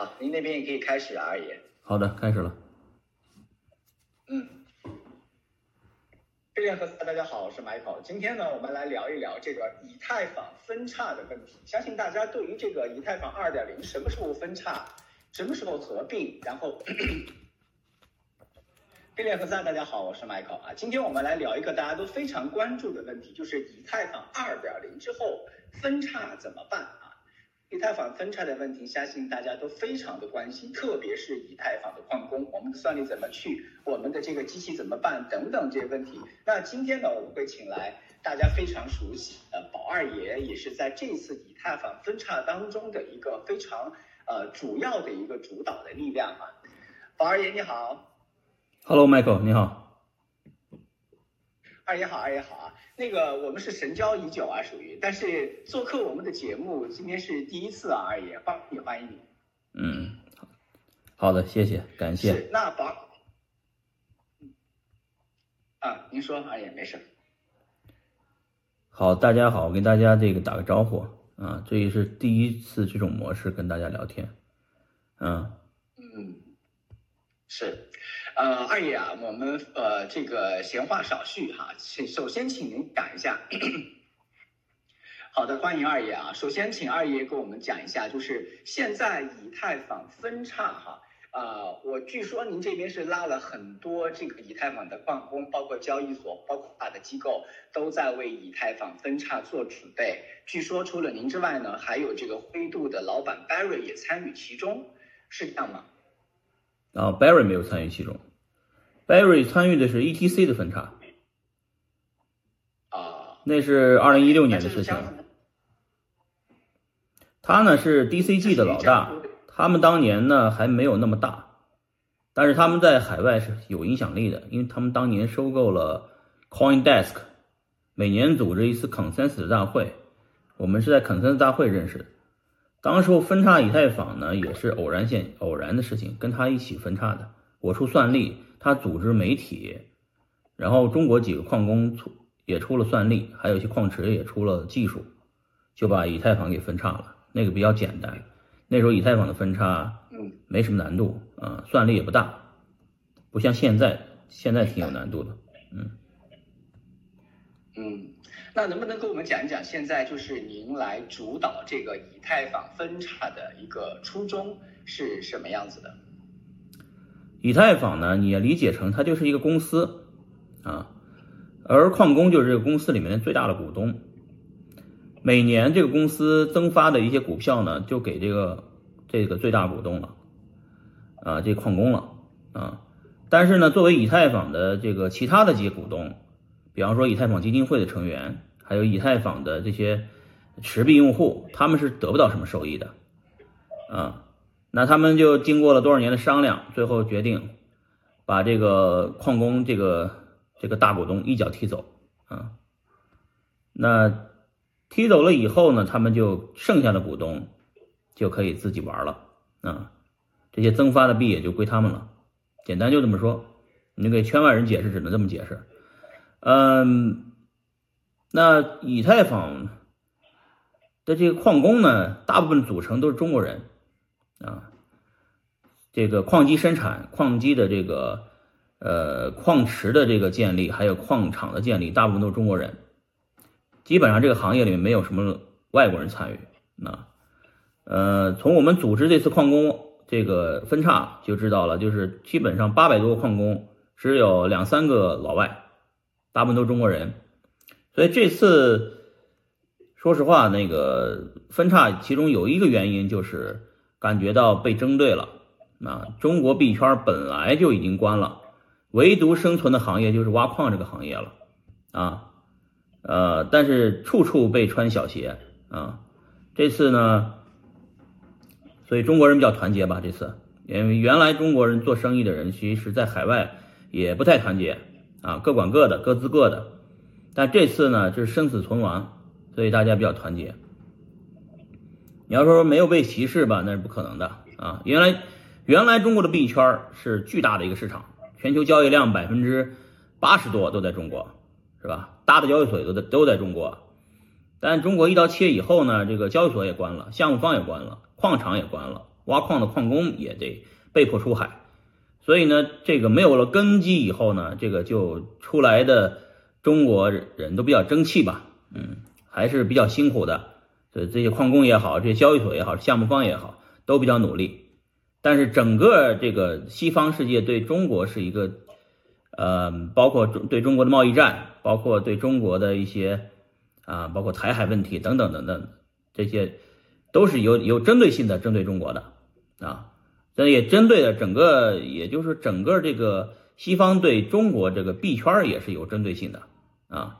好，您那边也可以开始啊，二爷。好的，开始了。嗯，飞廉和大家好，我是 Michael。今天呢，我们来聊一聊这个以太坊分叉的问题。相信大家对于这个以太坊二点零什么时候分叉，什么时候合并，然后，飞廉和大家好，我是 Michael 啊。今天我们来聊一个大家都非常关注的问题，就是以太坊二点零之后分叉怎么办？以太坊分叉的问题，相信大家都非常的关心，特别是以太坊的矿工，我们的算力怎么去，我们的这个机器怎么办等等这些问题。那今天呢，我们会请来大家非常熟悉的宝二爷，也是在这次以太坊分叉当中的一个非常呃主要的一个主导的力量啊。宝二爷你好，Hello，Michael，你好，二爷好，二爷好啊。那个我们是神交已久啊，属于，但是做客我们的节目，今天是第一次啊，二爷，欢迎欢迎你。嗯，好好的，谢谢，感谢。是那宝，啊，您说，二爷没事。好，大家好，我跟大家这个打个招呼啊，这也是第一次这种模式跟大家聊天，嗯嗯，是。呃，二爷啊，我们呃这个闲话少叙哈，请首先请您讲一下。好的，欢迎二爷啊。首先请二爷给我们讲一下，就是现在以太坊分叉哈，呃，我据说您这边是拉了很多这个以太坊的矿工，包括交易所，包括大的机构都在为以太坊分叉做准备。据说除了您之外呢，还有这个灰度的老板 Barry 也参与其中，是这样吗？啊，Barry 没有参与其中，Barry 参与的是 ETC 的分叉，啊，那是二零一六年的事情。他呢是 DCG 的老大，他们当年呢还没有那么大，但是他们在海外是有影响力的，因为他们当年收购了 CoinDesk，每年组织一次 Consensus 大会，我们是在 Consensus 大会认识的。当时候分叉以太坊呢，也是偶然现偶然的事情，跟他一起分叉的。我出算力，他组织媒体，然后中国几个矿工出也出了算力，还有一些矿池也出了技术，就把以太坊给分叉了。那个比较简单，那时候以太坊的分叉，嗯，没什么难度啊，算力也不大，不像现在，现在挺有难度的，嗯，嗯。那能不能跟我们讲一讲，现在就是您来主导这个以太坊分叉的一个初衷是什么样子的？以太坊呢，你也理解成它就是一个公司啊，而矿工就是这个公司里面的最大的股东。每年这个公司增发的一些股票呢，就给这个这个最大股东了啊，这矿工了啊。但是呢，作为以太坊的这个其他的几些股东。比方说，以太坊基金会的成员，还有以太坊的这些持币用户，他们是得不到什么收益的，啊，那他们就经过了多少年的商量，最后决定把这个矿工这个这个大股东一脚踢走，啊，那踢走了以后呢，他们就剩下的股东就可以自己玩了，啊，这些增发的币也就归他们了，简单就这么说，你给圈外人解释只能这么解释。嗯，那以太坊的这个矿工呢，大部分组成都是中国人啊。这个矿机生产、矿机的这个呃矿池的这个建立，还有矿场的建立，大部分都是中国人。基本上这个行业里面没有什么外国人参与。那呃，从我们组织这次矿工这个分叉就知道了，就是基本上八百多个矿工，只有两三个老外。大部分都是中国人，所以这次说实话，那个分叉其中有一个原因就是感觉到被针对了啊。中国币圈本来就已经关了，唯独生存的行业就是挖矿这个行业了啊。呃，但是处处被穿小鞋啊。这次呢，所以中国人比较团结吧。这次因为原来中国人做生意的人，其实在海外也不太团结。啊，各管各的，各自各的。但这次呢，就是生死存亡，所以大家比较团结。你要说没有被歧视吧，那是不可能的啊。原来，原来中国的币圈是巨大的一个市场，全球交易量百分之八十多都在中国，是吧？大的交易所也都在都在中国。但中国一刀切以后呢，这个交易所也关了，项目方也关了，矿场也关了，挖矿的矿工也得被迫出海。所以呢，这个没有了根基以后呢，这个就出来的中国人都比较争气吧，嗯，还是比较辛苦的。这这些矿工也好，这些交易所也好，项目方也好，都比较努力。但是整个这个西方世界对中国是一个，呃，包括中对中国的贸易战，包括对中国的一些啊，包括台海问题等等等等，这些都是有有针对性的针对中国的啊。但也针对了整个，也就是整个这个西方对中国这个币圈也是有针对性的啊。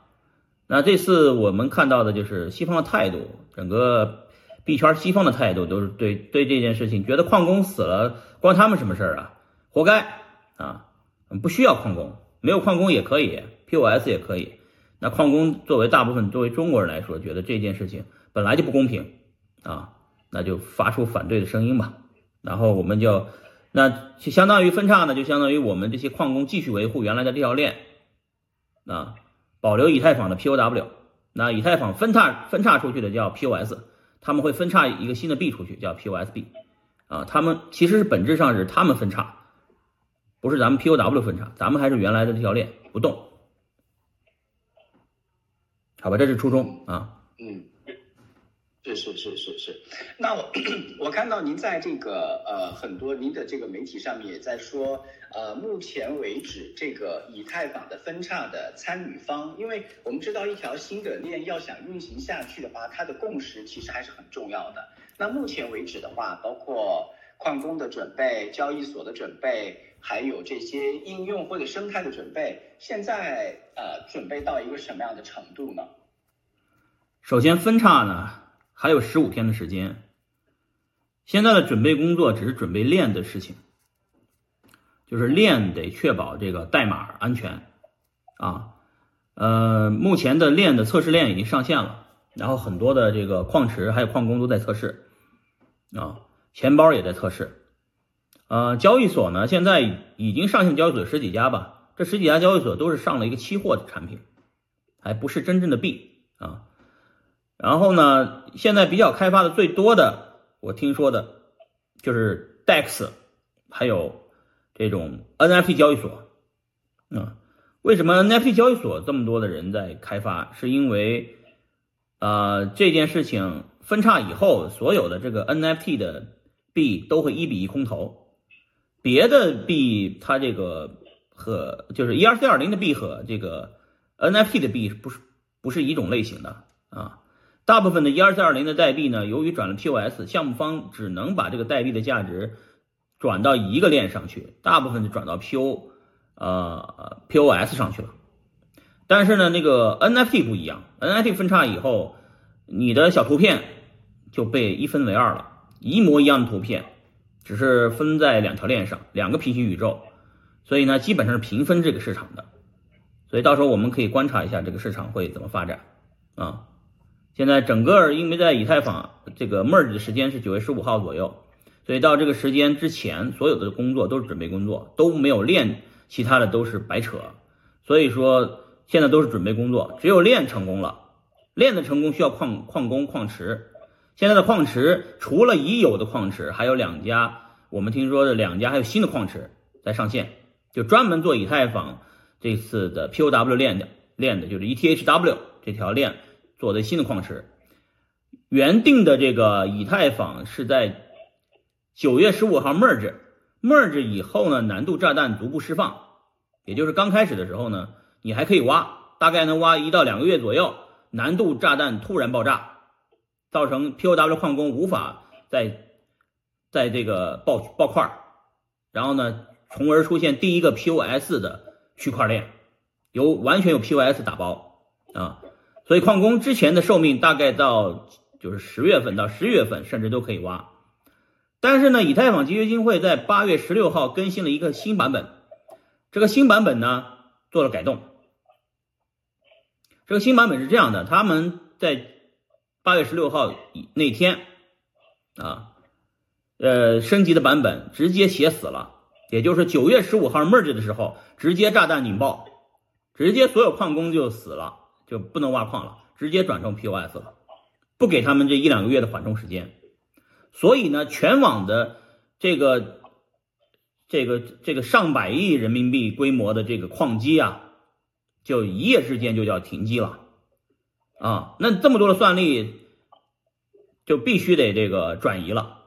那这次我们看到的就是西方的态度，整个币圈西方的态度都是对对这件事情，觉得矿工死了关他们什么事儿啊？活该啊！不需要矿工，没有矿工也可以，POS 也可以。那矿工作为大部分作为中国人来说，觉得这件事情本来就不公平啊，那就发出反对的声音吧。然后我们就，那就相当于分叉呢，就相当于我们这些矿工继续维护原来的这条链，啊，保留以太坊的 POW，那以太坊分叉分叉出去的叫 POS，他们会分叉一个新的币出去叫 POSB，啊，他们其实是本质上是他们分叉，不是咱们 POW 分叉，咱们还是原来的这条链不动，好吧，这是初衷啊，嗯。是是是是是，那我我看到您在这个呃很多您的这个媒体上面也在说，呃目前为止这个以太坊的分叉的参与方，因为我们知道一条新的链要想运行下去的话，它的共识其实还是很重要的。那目前为止的话，包括矿工的准备、交易所的准备，还有这些应用或者生态的准备，现在呃准备到一个什么样的程度呢？首先分叉呢。还有十五天的时间，现在的准备工作只是准备链的事情，就是链得确保这个代码安全啊。呃，目前的链的测试链已经上线了，然后很多的这个矿池还有矿工都在测试啊，钱包也在测试。呃，交易所呢，现在已经上线交易所十几家吧，这十几家交易所都是上了一个期货的产品，还不是真正的币啊。然后呢，现在比较开发的最多的，我听说的，就是 DEX，还有这种 NFT 交易所。啊，为什么 NFT 交易所这么多的人在开发？是因为，呃，这件事情分叉以后，所有的这个 NFT 的币都会一比一空投，别的币它这个和就是 ERC 二零的币和这个 NFT 的币不是不是一种类型的啊。大部分的 ERC20 的代币呢，由于转了 POS，项目方只能把这个代币的价值转到一个链上去，大部分就转到 PO 呃 POS 上去了。但是呢，那个 NFT 不一样，NFT 分叉以后，你的小图片就被一分为二了，一模一样的图片，只是分在两条链上，两个平行宇宙，所以呢，基本上是平分这个市场的。所以到时候我们可以观察一下这个市场会怎么发展啊。现在整个因为在以太坊这个 merge 的时间是九月十五号左右，所以到这个时间之前，所有的工作都是准备工作，都没有练，其他的都是白扯。所以说现在都是准备工作，只有练成功了，练的成功需要矿矿工矿池。现在的矿池除了已有的矿池，还有两家，我们听说的两家还有新的矿池在上线，就专门做以太坊这次的 POW 链的链的，就是 ETHW 这条链。做的新的矿池，原定的这个以太坊是在九月十五号 merge，merge 以后呢，难度炸弹逐步释放，也就是刚开始的时候呢，你还可以挖，大概能挖一到两个月左右，难度炸弹突然爆炸，造成 POW 矿工无法在在这个爆爆块，然后呢，从而出现第一个 POS 的区块链，由完全由 POS 打包啊。所以矿工之前的寿命大概到就是十月份到十一月份，甚至都可以挖。但是呢，以太坊集约金会在八月十六号更新了一个新版本，这个新版本呢做了改动。这个新版本是这样的，他们在八月十六号那天啊，呃，升级的版本直接写死了，也就是九月十五号 merge 的时候，直接炸弹引爆，直接所有矿工就死了。就不能挖矿了，直接转成 POS 了，不给他们这一两个月的缓冲时间。所以呢，全网的这个这个这个上百亿人民币规模的这个矿机啊，就一夜之间就叫停机了啊。那这么多的算力，就必须得这个转移了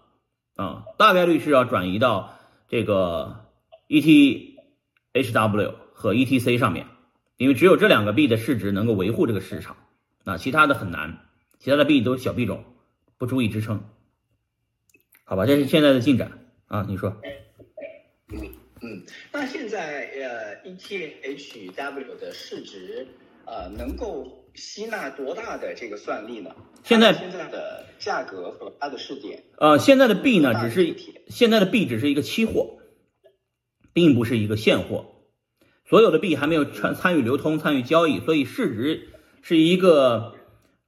啊，大概率是要转移到这个 ETHW 和 ETC 上面，因为只有这两个币的市值能够维护这个市场啊，其他的很难，其他的币都是小币种，不足以支撑。好吧，这是现在的进展啊，你说。嗯嗯，那现在呃，ETHW 的市值呃，能够吸纳多大的这个算力呢？现在现在的价格和它的试点。呃，现在的币呢，只是现在的币只是一个期货，并不是一个现货。所有的币还没有参参与流通、参与交易，所以市值是一个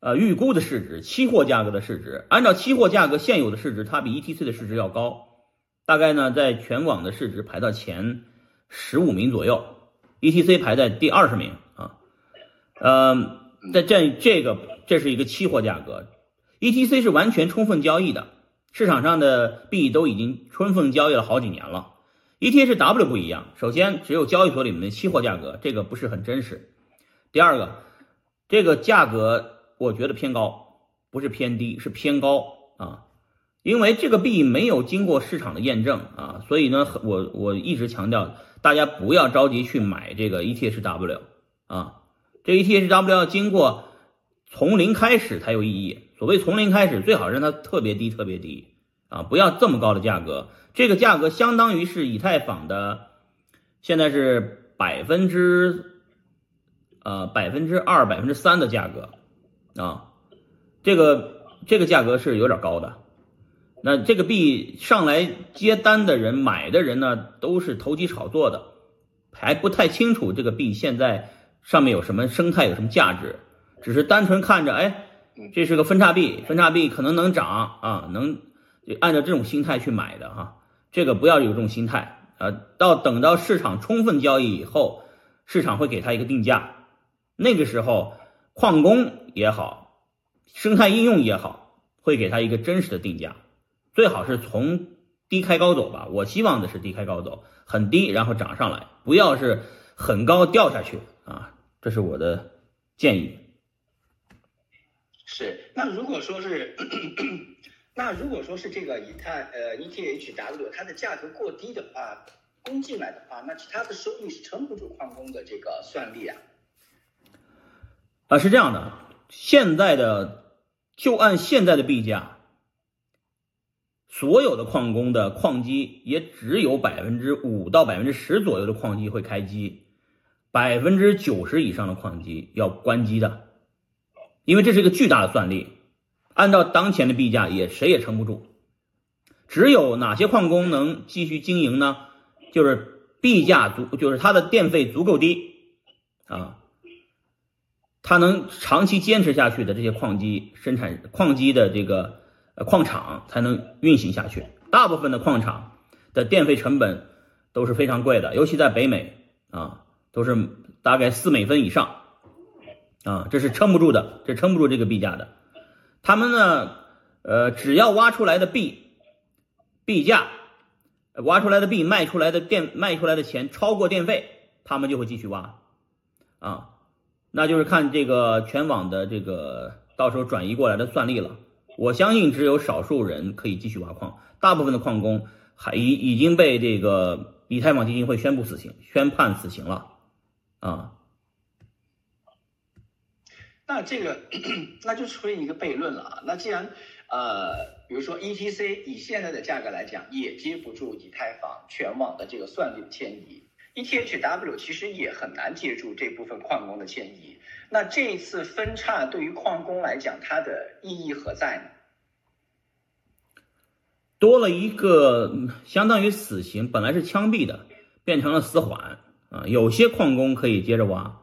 呃预估的市值，期货价格的市值。按照期货价格现有的市值，它比 ETC 的市值要高，大概呢在全网的市值排到前十五名左右，ETC 排在第二十名啊。呃，在这这个这是一个期货价格，ETC 是完全充分交易的，市场上的币都已经充分交易了好几年了。ETHW 不一样，首先只有交易所里面的期货价格，这个不是很真实。第二个，这个价格我觉得偏高，不是偏低，是偏高啊。因为这个币没有经过市场的验证啊，所以呢，我我一直强调大家不要着急去买这个 ETHW 啊。这 ETHW 要经过从零开始才有意义。所谓从零开始，最好让它特别低，特别低啊，不要这么高的价格。这个价格相当于是以太坊的，现在是百分之，呃百分之二、百分之三的价格，啊，这个这个价格是有点高的。那这个币上来接单的人、买的人呢，都是投机炒作的，还不太清楚这个币现在上面有什么生态、有什么价值，只是单纯看着，哎，这是个分叉币，分叉币可能能涨啊，能按照这种心态去买的哈。这个不要有这种心态啊！到等到市场充分交易以后，市场会给他一个定价，那个时候矿工也好，生态应用也好，会给他一个真实的定价，最好是从低开高走吧。我希望的是低开高走，很低然后涨上来，不要是很高掉下去啊！这是我的建议。是，那如果说是。那如果说是这个以太呃 ETHW 它的价格过低的话，供进来的话，那其他的收益是撑不住矿工的这个算力啊。啊，是这样的，现在的就按现在的币价，所有的矿工的矿机也只有百分之五到百分之十左右的矿机会开机，百分之九十以上的矿机要关机的，因为这是一个巨大的算力。按照当前的币价，也谁也撑不住。只有哪些矿工能继续经营呢？就是币价足，就是它的电费足够低啊，它能长期坚持下去的这些矿机生产，矿机的这个矿场才能运行下去。大部分的矿场的电费成本都是非常贵的，尤其在北美啊，都是大概四美分以上啊，这是撑不住的，这撑不住这个币价的。他们呢，呃，只要挖出来的币，币价，挖出来的币卖出来的电卖出来的钱超过电费，他们就会继续挖，啊，那就是看这个全网的这个到时候转移过来的算力了。我相信只有少数人可以继续挖矿，大部分的矿工还已已经被这个以太坊基金会宣布死刑，宣判死刑了，啊。那这个，那就出现一个悖论了啊。那既然，呃，比如说 ETC 以现在的价格来讲，也接不住以太坊全网的这个算力的迁移，ETHW 其实也很难接住这部分矿工的迁移。那这一次分叉对于矿工来讲，它的意义何在呢？多了一个相当于死刑，本来是枪毙的，变成了死缓啊。有些矿工可以接着挖。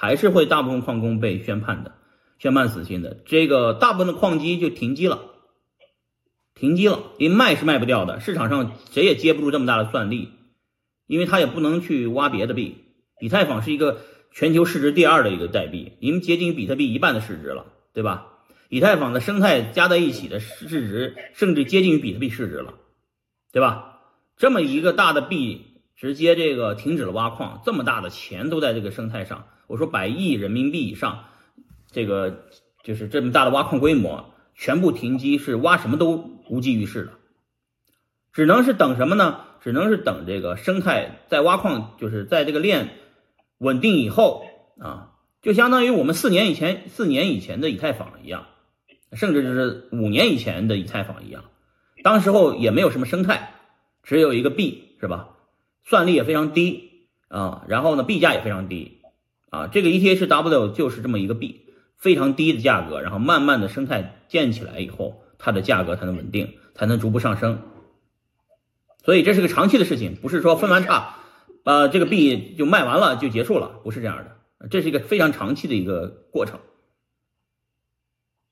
还是会大部分矿工被宣判的，宣判死刑的。这个大部分的矿机就停机了，停机了，因为卖是卖不掉的，市场上谁也接不住这么大的算力，因为他也不能去挖别的币。以太坊是一个全球市值第二的一个代币，已经接近比特币一半的市值了，对吧？以太坊的生态加在一起的市值，甚至接近于比特币市值了，对吧？这么一个大的币，直接这个停止了挖矿，这么大的钱都在这个生态上，我说百亿人民币以上，这个就是这么大的挖矿规模，全部停机，是挖什么都无济于事的，只能是等什么呢？只能是等这个生态在挖矿，就是在这个链稳定以后啊，就相当于我们四年以前、四年以前的以太坊一样。甚至就是五年以前的以太坊一样，当时候也没有什么生态，只有一个币，是吧？算力也非常低啊，然后呢，币价也非常低啊。这个 ETHW 就是这么一个币，非常低的价格，然后慢慢的生态建起来以后，它的价格才能稳定，才能逐步上升。所以这是个长期的事情，不是说分完叉，呃，这个币就卖完了就结束了，不是这样的，这是一个非常长期的一个过程。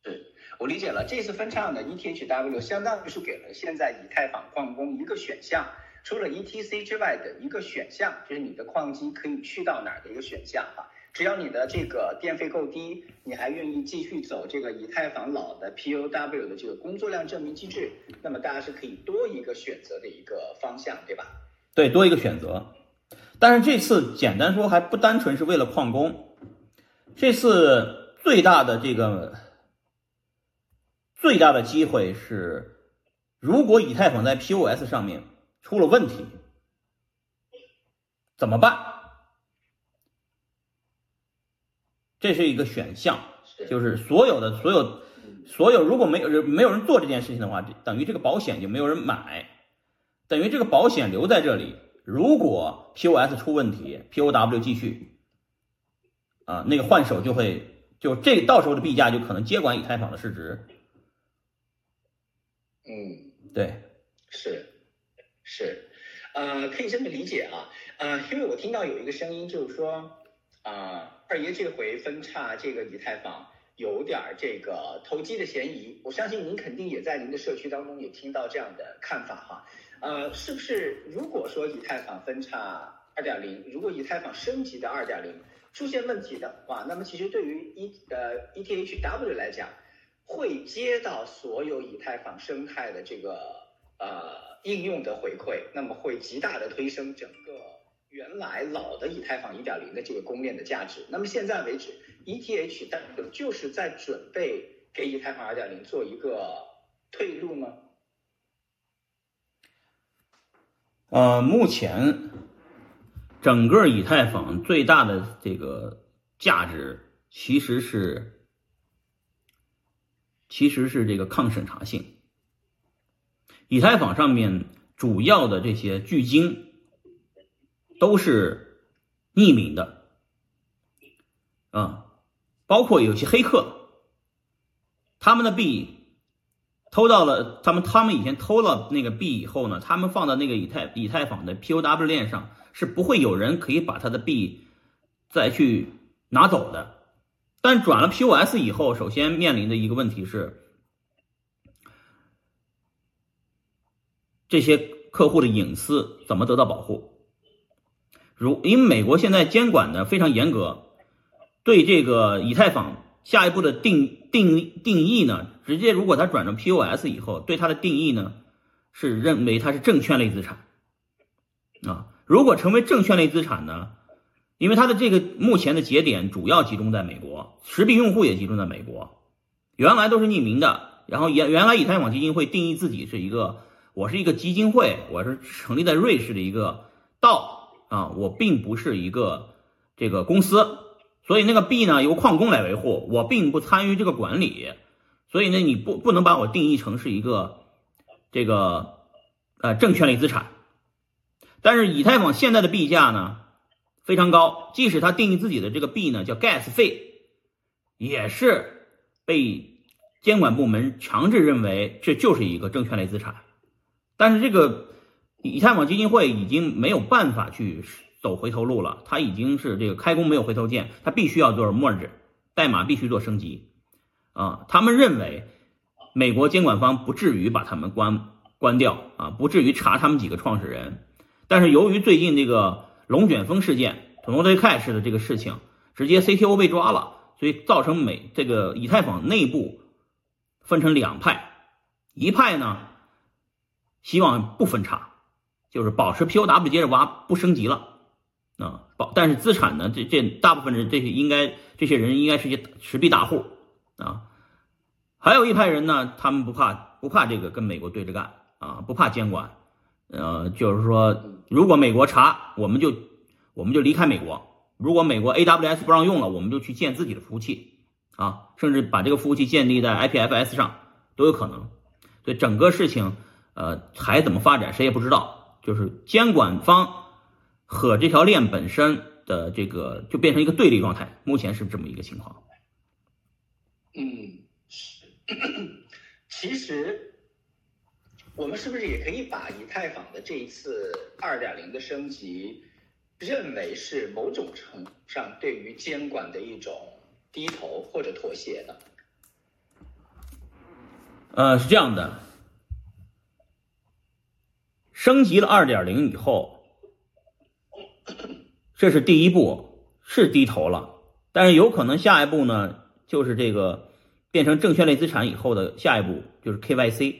对我理解了，这次分叉呢，ETHW 相当于是给了现在以太坊矿工一个选项，除了 ETC 之外的一个选项，就是你的矿机可以去到哪儿的一个选项哈。只要你的这个电费够低，你还愿意继续走这个以太坊老的 POW 的这个工作量证明机制，那么大家是可以多一个选择的一个方向，对吧？对，多一个选择。但是这次简单说还不单纯是为了矿工，这次最大的这个。最大的机会是，如果以太坊在 POS 上面出了问题，怎么办？这是一个选项，就是所有的所有所有，如果没有人没有人做这件事情的话，等于这个保险就没有人买，等于这个保险留在这里。如果 POS 出问题，POW 继续，啊，那个换手就会就这到时候的币价就可能接管以太坊的市值。嗯，对，是，是，呃，可以这么理解啊，呃，因为我听到有一个声音，就是说，啊，二爷这回分叉这个以太坊有点这个投机的嫌疑，我相信您肯定也在您的社区当中也听到这样的看法哈，呃，是不是如果说以太坊分叉二点零，如果以太坊升级到二点零出现问题的话，那么其实对于 E 呃 ETHW 来讲。会接到所有以太坊生态的这个呃应用的回馈，那么会极大的推升整个原来老的以太坊一点零的这个公链的价值。那么现在为止，ETH 但就是在准备给以太坊二点零做一个退路吗？呃，目前整个以太坊最大的这个价值其实是。其实是这个抗审查性。以太坊上面主要的这些巨鲸都是匿名的，啊，包括有些黑客，他们的币偷到了，他们他们以前偷了那个币以后呢，他们放到那个以太以太坊的 POW 链上，是不会有人可以把他的币再去拿走的。但转了 POS 以后，首先面临的一个问题是，这些客户的隐私怎么得到保护？如因为美国现在监管的非常严格，对这个以太坊下一步的定定定义呢，直接如果它转成 POS 以后，对它的定义呢是认为它是证券类资产啊。如果成为证券类资产呢？因为它的这个目前的节点主要集中在美国，实币用户也集中在美国，原来都是匿名的。然后原原来以太坊基金会定义自己是一个，我是一个基金会，我是成立在瑞士的一个道啊，我并不是一个这个公司，所以那个币呢由矿工来维护，我并不参与这个管理，所以呢你不不能把我定义成是一个这个呃证券类资产。但是以太坊现在的币价呢？非常高，即使他定义自己的这个币呢叫 gas 费，也是被监管部门强制认为这就是一个证券类资产。但是这个以太坊基金会已经没有办法去走回头路了，它已经是这个开弓没有回头箭，它必须要做 merge，代码必须做升级。啊，他们认为美国监管方不至于把他们关关掉啊，不至于查他们几个创始人。但是由于最近这个。龙卷风事件，，Total Cash 的这个事情，直接 CTO 被抓了，所以造成美这个以太坊内部分成两派，一派呢希望不分叉，就是保持 POW 接着挖不升级了啊，保但是资产呢这这大部分人这些应该这些人应该是些持币大户啊，还有一派人呢，他们不怕不怕这个跟美国对着干啊，不怕监管，呃，就是说如果美国查，我们就我们就离开美国。如果美国 AWS 不让用了，我们就去建自己的服务器啊，甚至把这个服务器建立在 IPFS 上都有可能。所以整个事情，呃，还怎么发展谁也不知道。就是监管方和这条链本身的这个就变成一个对立状态，目前是这么一个情况。嗯，是。其实我们是不是也可以把以太坊的这一次二点零的升级？认为是某种程度上对于监管的一种低头或者妥协呢？呃，是这样的，升级了二点零以后，这是第一步，是低头了，但是有可能下一步呢，就是这个变成证券类资产以后的下一步就是 KYC，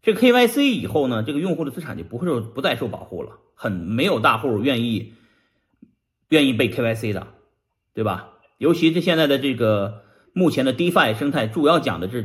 这 KYC 以后呢，这个用户的资产就不会受不再受保护了。很没有大户愿意愿意被 KYC 的，对吧？尤其是现在的这个目前的 DeFi 生态，主要讲的是。